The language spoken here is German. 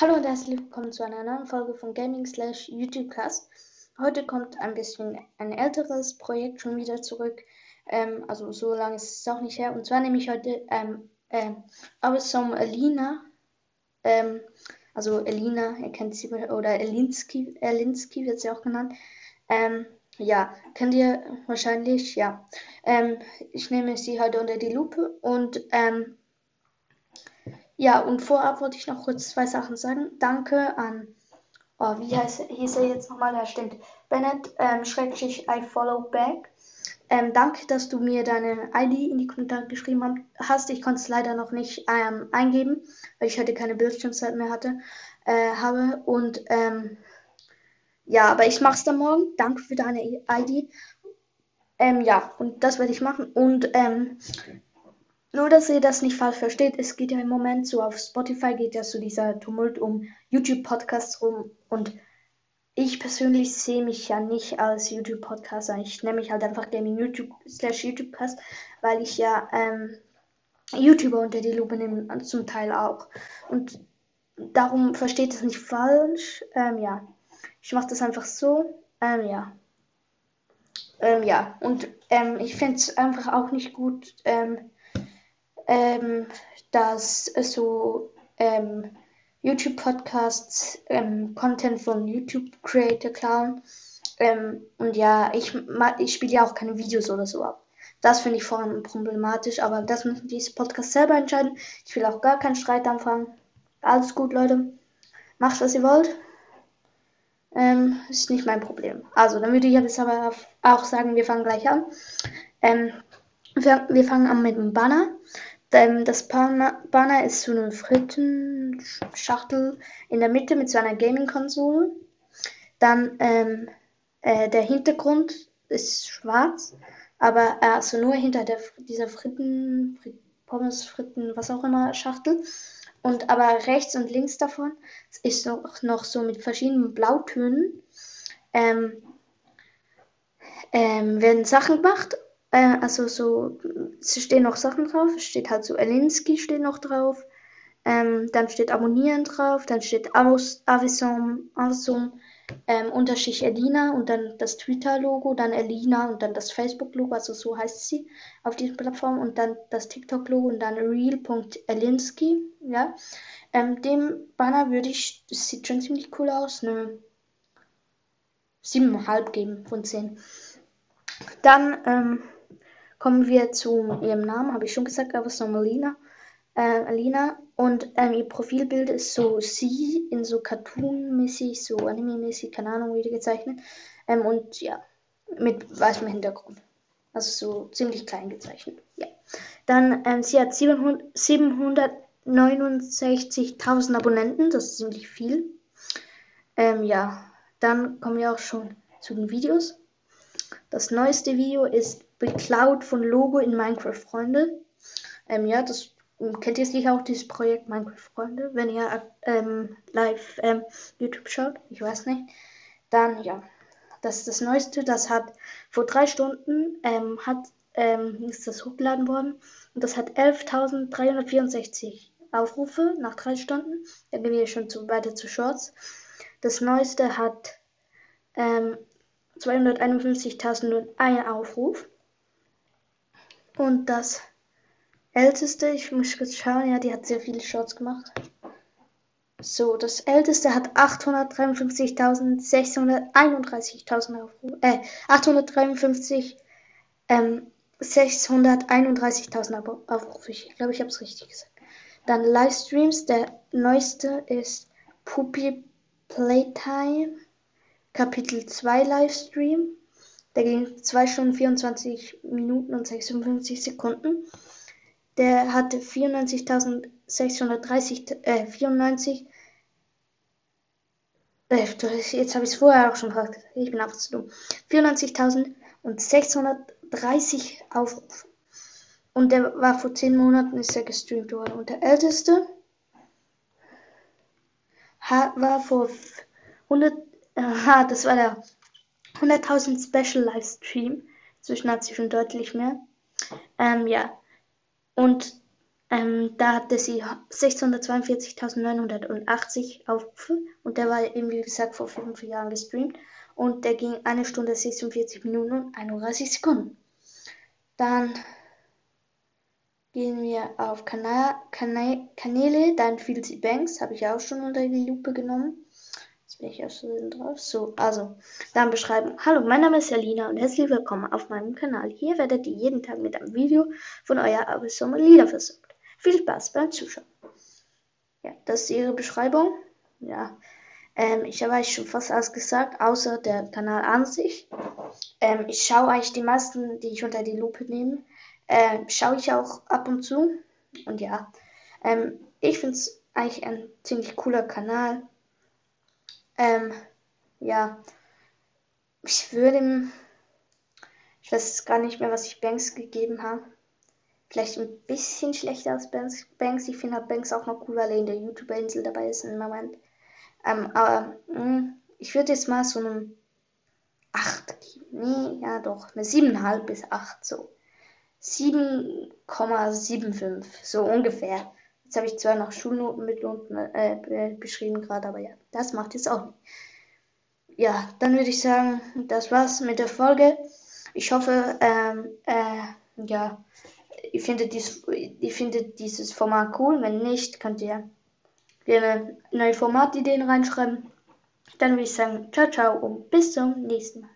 Hallo und herzlich willkommen zu einer neuen Folge von Gaming slash YouTubecast. Heute kommt ein bisschen ein älteres Projekt schon wieder zurück. Ähm, also so lange ist es auch nicht her. Und zwar nehme ich heute ähm, ähm, Awesome Alina. Ähm, also Elina, ihr kennt sie, oder Elinski, Elinski wird sie auch genannt. Ähm, ja, kennt ihr wahrscheinlich, ja. Ähm, ich nehme sie heute unter die Lupe und ähm, ja, und vorab wollte ich noch kurz zwei Sachen sagen. Danke an, oh, wie heißt, hieß er jetzt nochmal? Ja, stimmt. Bennett, ähm, schrecklich, I follow back. Ähm, danke, dass du mir deine ID in die Kommentare geschrieben hast. Ich konnte es leider noch nicht ähm, eingeben, weil ich heute keine Bildschirmzeit mehr hatte, äh, habe. Und ähm, ja, aber ich mache es dann morgen. Danke für deine ID. Ähm, ja, und das werde ich machen. Und ähm, nur, dass ihr das nicht falsch versteht, es geht ja im Moment so auf Spotify geht ja so dieser Tumult um YouTube-Podcasts rum und ich persönlich sehe mich ja nicht als YouTube-Podcaster. Ich nenne mich halt einfach Gaming YouTube slash YouTube-Cast, weil ich ja ähm, YouTuber unter die Lupe nehme, zum Teil auch. Und darum versteht es nicht falsch. Ähm, ja, ich mache das einfach so. Ähm, ja. Ähm, ja, und ähm, ich finde es einfach auch nicht gut, ähm, ähm, dass so ähm, YouTube-Podcasts ähm, Content von YouTube-Creator klauen. Ähm, und ja, ich, ich spiele ja auch keine Videos oder so ab. Das finde ich vor allem problematisch, aber das müssen diese Podcasts selber entscheiden. Ich will auch gar keinen Streit anfangen. Alles gut, Leute. Macht, was ihr wollt. Ähm, ist nicht mein Problem. Also, dann würde ich jetzt aber auch sagen, wir fangen gleich an. Ähm, wir, wir fangen an mit dem Banner. Das Banner ist so eine Frittenschachtel in der Mitte mit so einer Gaming-Konsole. Dann ähm, äh, der Hintergrund ist schwarz, aber äh, also nur hinter der, dieser Fritten, Frit Pommes, Fritten, was auch immer Schachtel. Und aber rechts und links davon ist noch, noch so mit verschiedenen Blautönen ähm, ähm, werden Sachen gemacht äh, also so, es stehen noch Sachen drauf. Es steht halt so Elinski steht noch drauf. Ähm, dann steht Abonnieren drauf. Dann steht Avison, Avison ähm, Unterstrich Elina und dann das Twitter-Logo, dann Elina und dann das Facebook-Logo, also so heißt sie auf dieser Plattform und dann das TikTok-Logo und dann real.elinski, ja. Ähm, dem Banner würde ich, das sieht schon ziemlich cool aus, eine 7,5 geben von 10. Dann, ähm, Kommen wir zu ihrem Namen, habe ich schon gesagt, aber es ist Melina. Äh, Alina. Und ähm, ihr Profilbild ist so sie in so Cartoon-mäßig, so Anime-mäßig, keine Ahnung, wie die gezeichnet. Ähm, und ja, mit weißem Hintergrund. Also so ziemlich klein gezeichnet. Ja. Dann, ähm, sie hat 769.000 Abonnenten, das ist ziemlich viel. Ähm, ja, dann kommen wir auch schon zu den Videos. Das neueste Video ist beklaut von Logo in Minecraft Freunde. Ähm, ja, das kennt ihr sicher auch dieses Projekt Minecraft Freunde, wenn ihr ähm, live ähm, YouTube schaut. Ich weiß nicht. Dann ja, das ist das Neueste. Das hat vor drei Stunden ähm, hat ähm, ist das hochgeladen worden und das hat 11.364 Aufrufe nach drei Stunden. Dann gehen wir schon zu, weiter zu Shorts. Das Neueste hat ähm, 251.001 Aufruf. Und das älteste, ich muss kurz schauen, ja, die hat sehr viele Shorts gemacht. So, das älteste hat 853.631.000 Aufrufe. Äh, 853, ähm, 631.000 Aufrufe. Ich glaube, ich habe es richtig gesagt. Dann Livestreams. Der neueste ist Puppy Playtime. Kapitel 2 Livestream. Der ging 2 Stunden 24 Minuten und 56 Sekunden. Der hatte 94.630, äh, 94, äh, jetzt habe ich es vorher auch schon gesagt, ich bin einfach zu dumm. 94.630 Aufrufe. Und der war vor 10 Monaten, ist er gestreamt worden. Und der älteste war vor 100, aha, das war der 100.000 Special Livestream. Inzwischen hat sie schon deutlich mehr. Ähm, ja. Und Ähm, da hatte sie 642.980 Aufrufe und der war eben wie gesagt vor fünf Jahren gestreamt und der ging eine Stunde 46 Minuten und 31 Sekunden. Dann gehen wir auf Kanal, Kanal, Kanäle, dann Filthy Banks, habe ich auch schon unter die Lupe genommen. Jetzt bin ich auch so drauf. So, also, dann beschreiben. Hallo, mein Name ist Alina und herzlich willkommen auf meinem Kanal. Hier werdet ihr jeden Tag mit einem Video von eurer Arbeitssumme Lieder versorgt. Viel Spaß beim Zuschauen. Ja, das ist ihre Beschreibung. Ja, ähm, ich habe eigentlich schon fast alles gesagt, außer der Kanal an sich. Ähm, ich schaue eigentlich die meisten, die ich unter die Lupe nehme, äh, schaue ich auch ab und zu. Und ja, ähm, ich finde es eigentlich ein ziemlich cooler Kanal. Ähm, ja, ich würde ihm, ich weiß gar nicht mehr, was ich Banks gegeben habe. Vielleicht ein bisschen schlechter als Banks. Banks. Ich finde halt Banks auch noch cool, weil er in der YouTuber-Insel dabei ist im Moment. Ähm, aber mh, hm, ich würde jetzt mal so einen 8 geben. Nee, ja doch, eine 7,5 bis 8 so. 7,75, so ungefähr. Jetzt habe ich zwar noch Schulnoten mit unten äh, beschrieben gerade, aber ja, das macht jetzt auch nicht. Ja, dann würde ich sagen, das war's mit der Folge. Ich hoffe, ähm, äh, ja, ihr findet, dies, ihr findet dieses Format cool. Wenn nicht, könnt ihr gerne neue Formatideen reinschreiben. Dann würde ich sagen, ciao, ciao und bis zum nächsten Mal.